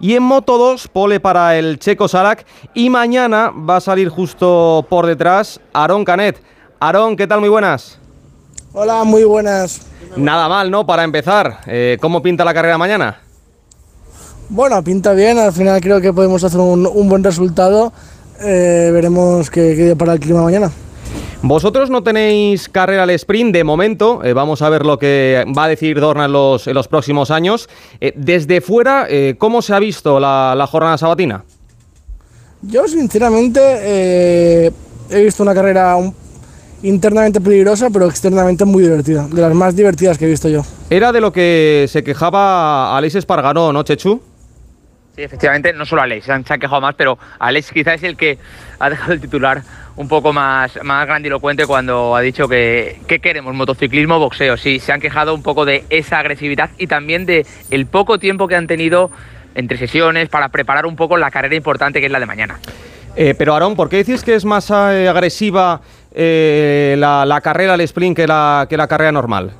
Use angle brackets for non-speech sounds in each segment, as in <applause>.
Y en Moto 2, pole para el Checo Salak. Y mañana va a salir justo por detrás Aaron Canet. Aaron, ¿qué tal? Muy buenas. Hola, muy buenas. Nada mal, ¿no? Para empezar, eh, ¿cómo pinta la carrera mañana? Bueno, pinta bien, al final creo que podemos hacer un, buen resultado. Eh, veremos qué, qué para el clima mañana. Vosotros no tenéis carrera al sprint de momento, eh, vamos a ver lo que va a decir Dorna en los, en los próximos años. desde fuera, ¿cómo se ha visto la, jornada sabatina? Yo sinceramente he visto una carrera un, internamente peligrosa, pero externamente muy divertida. De las más divertidas que he visto yo. Era de lo que se quejaba Alex Espargaró, ¿no, Chechu? Efectivamente, no solo Alex, se han quejado más, pero Alex quizás es el que ha dejado el titular un poco más, más grandilocuente cuando ha dicho que ¿qué queremos? Motociclismo, boxeo. Sí, se han quejado un poco de esa agresividad y también de el poco tiempo que han tenido entre sesiones para preparar un poco la carrera importante que es la de mañana. Eh, pero Aarón, ¿por qué decís que es más eh, agresiva eh, la, carrera al sprint que la, que la carrera normal?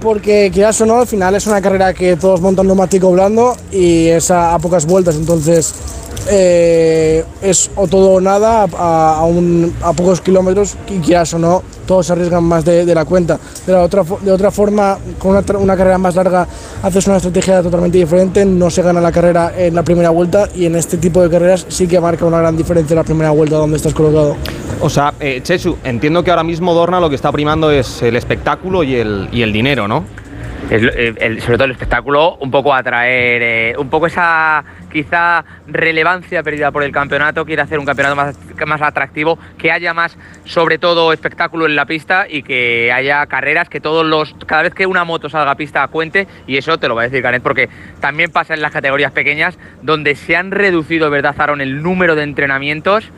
Porque quieras o no, al final es una carrera que todos montan neumático blando y es a pocas vueltas, entonces eh, es o todo o nada a, a, pocos kilómetros y quieras o no, todos se arriesgan más de, la cuenta. De, otra, de otra forma, con una, una, carrera más larga haces una estrategia totalmente diferente, no se gana la carrera en la primera vuelta y en este tipo de carreras sí que marca una gran diferencia la primera vuelta donde estás colocado. O sea, eh, Chechu, entiendo que ahora mismo Dorna lo que está primando es el espectáculo y el, y el dinero, ¿no? el, sobre todo el espectáculo, un poco atraer, eh, un poco esa quizá relevancia perdida por el campeonato, quiere hacer un campeonato más, más atractivo, que haya más, sobre todo, espectáculo en la pista y que haya carreras que todos los, cada vez que una moto salga a pista cuente, y eso te lo va a decir Canet, porque también pasa en las categorías pequeñas, donde se han reducido, ¿verdad, Aaron, el número de entrenamientos?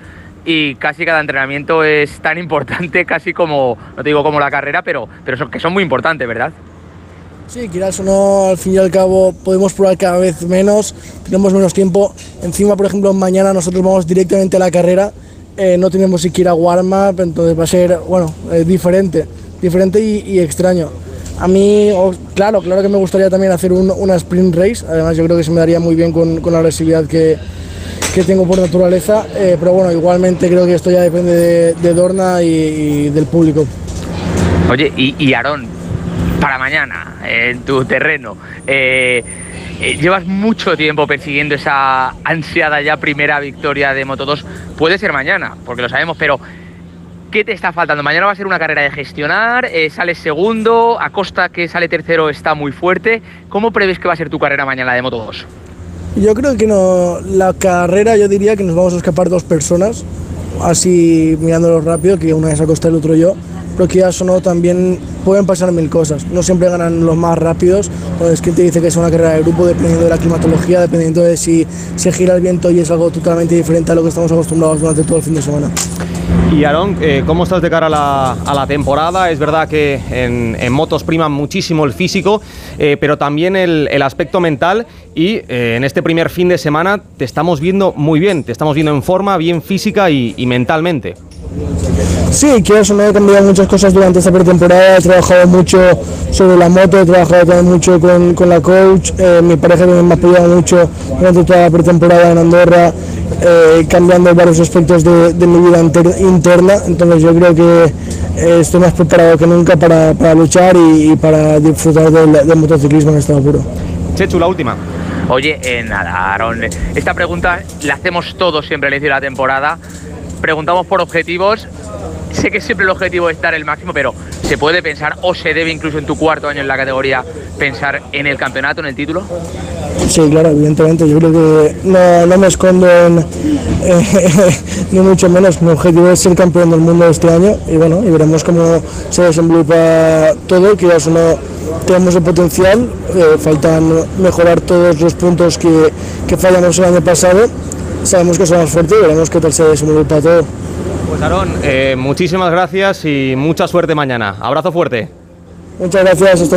y casi cada entrenamiento es tan importante <laughs> casi como, no te digo como la carrera, pero, pero que son muy importantes, ¿verdad? Sí, quieras o no, al fin y al cabo podemos probar cada vez menos, tenemos menos tiempo. Encima, por ejemplo, mañana nosotros vamos directamente a la carrera, eh, no tenemos siquiera warm-up, entonces va a ser, bueno, eh, diferente, diferente y, extraño. A mí, claro, claro que me gustaría también hacer una sprint race, además yo creo que se me daría muy bien con, con la agresividad que, que, tengo por naturaleza, eh, pero bueno, igualmente creo que esto ya depende de, Dorna y, del público. Oye, y, y Aarón, para mañana en tu terreno. Eh, eh, llevas mucho tiempo persiguiendo esa ansiada ya primera victoria de Moto 2. Puede ser mañana, porque lo sabemos, pero ¿qué te está faltando? Mañana va a ser una carrera de gestionar, eh, sales segundo, Acosta que sale tercero está muy fuerte. ¿Cómo prevés que va a ser tu carrera mañana de Moto 2? Yo creo que no, la carrera yo diría que nos vamos a escapar dos personas, así mirándolo rápido, que una es Acosta y el otro yo pero que ya sonó también pueden pasar mil cosas. No siempre ganan los más rápidos. Pues quien te dice que es una carrera de grupo dependiendo de la climatología, dependiendo de si se gira el viento y es algo totalmente diferente a lo que estamos acostumbrados durante todo el fin de semana. Y Aaron, eh, ¿cómo estás de cara a la, temporada? Es verdad que en, motos prima muchísimo el físico, eh, pero también el, aspecto mental y eh, en este primer fin de semana te estamos viendo muy bien, te estamos viendo en forma, bien física y mentalmente. Sí, quiero eso, me he cambiado muchas cosas durante esta pretemporada, he trabajado mucho sobre la moto, he trabajado también mucho con, con la coach, eh, mi pareja también me ha apoyado mucho durante toda la pretemporada en Andorra, eh, cambiando varios aspectos de, mi vida interna, entonces yo creo que eh, estoy más preparado que nunca para, para luchar y, para disfrutar del, motociclismo en estado puro. Chechu, la última. Oye, nada, Aaron, esta pregunta la hacemos todos siempre al inicio de la temporada preguntamos por objetivos. Sé que siempre el objetivo es estar el máximo, pero ¿se puede pensar o se debe incluso en tu cuarto año en la categoría pensar en el campeonato, en el título? Sí, claro, evidentemente. Yo creo que no, me escondo en, <laughs> ni mucho menos. Mi objetivo es ser campeón del mundo este año y bueno, y veremos cómo se desenvuelve todo, ya no tenemos el potencial, eh, faltan mejorar todos los puntos que, que fallamos el año pasado sabemos que somos fuertes y veremos qué tal se desenvuelve para todo. Pues Aarón, eh, muchísimas gracias y mucha suerte mañana. Abrazo fuerte. Muchas gracias.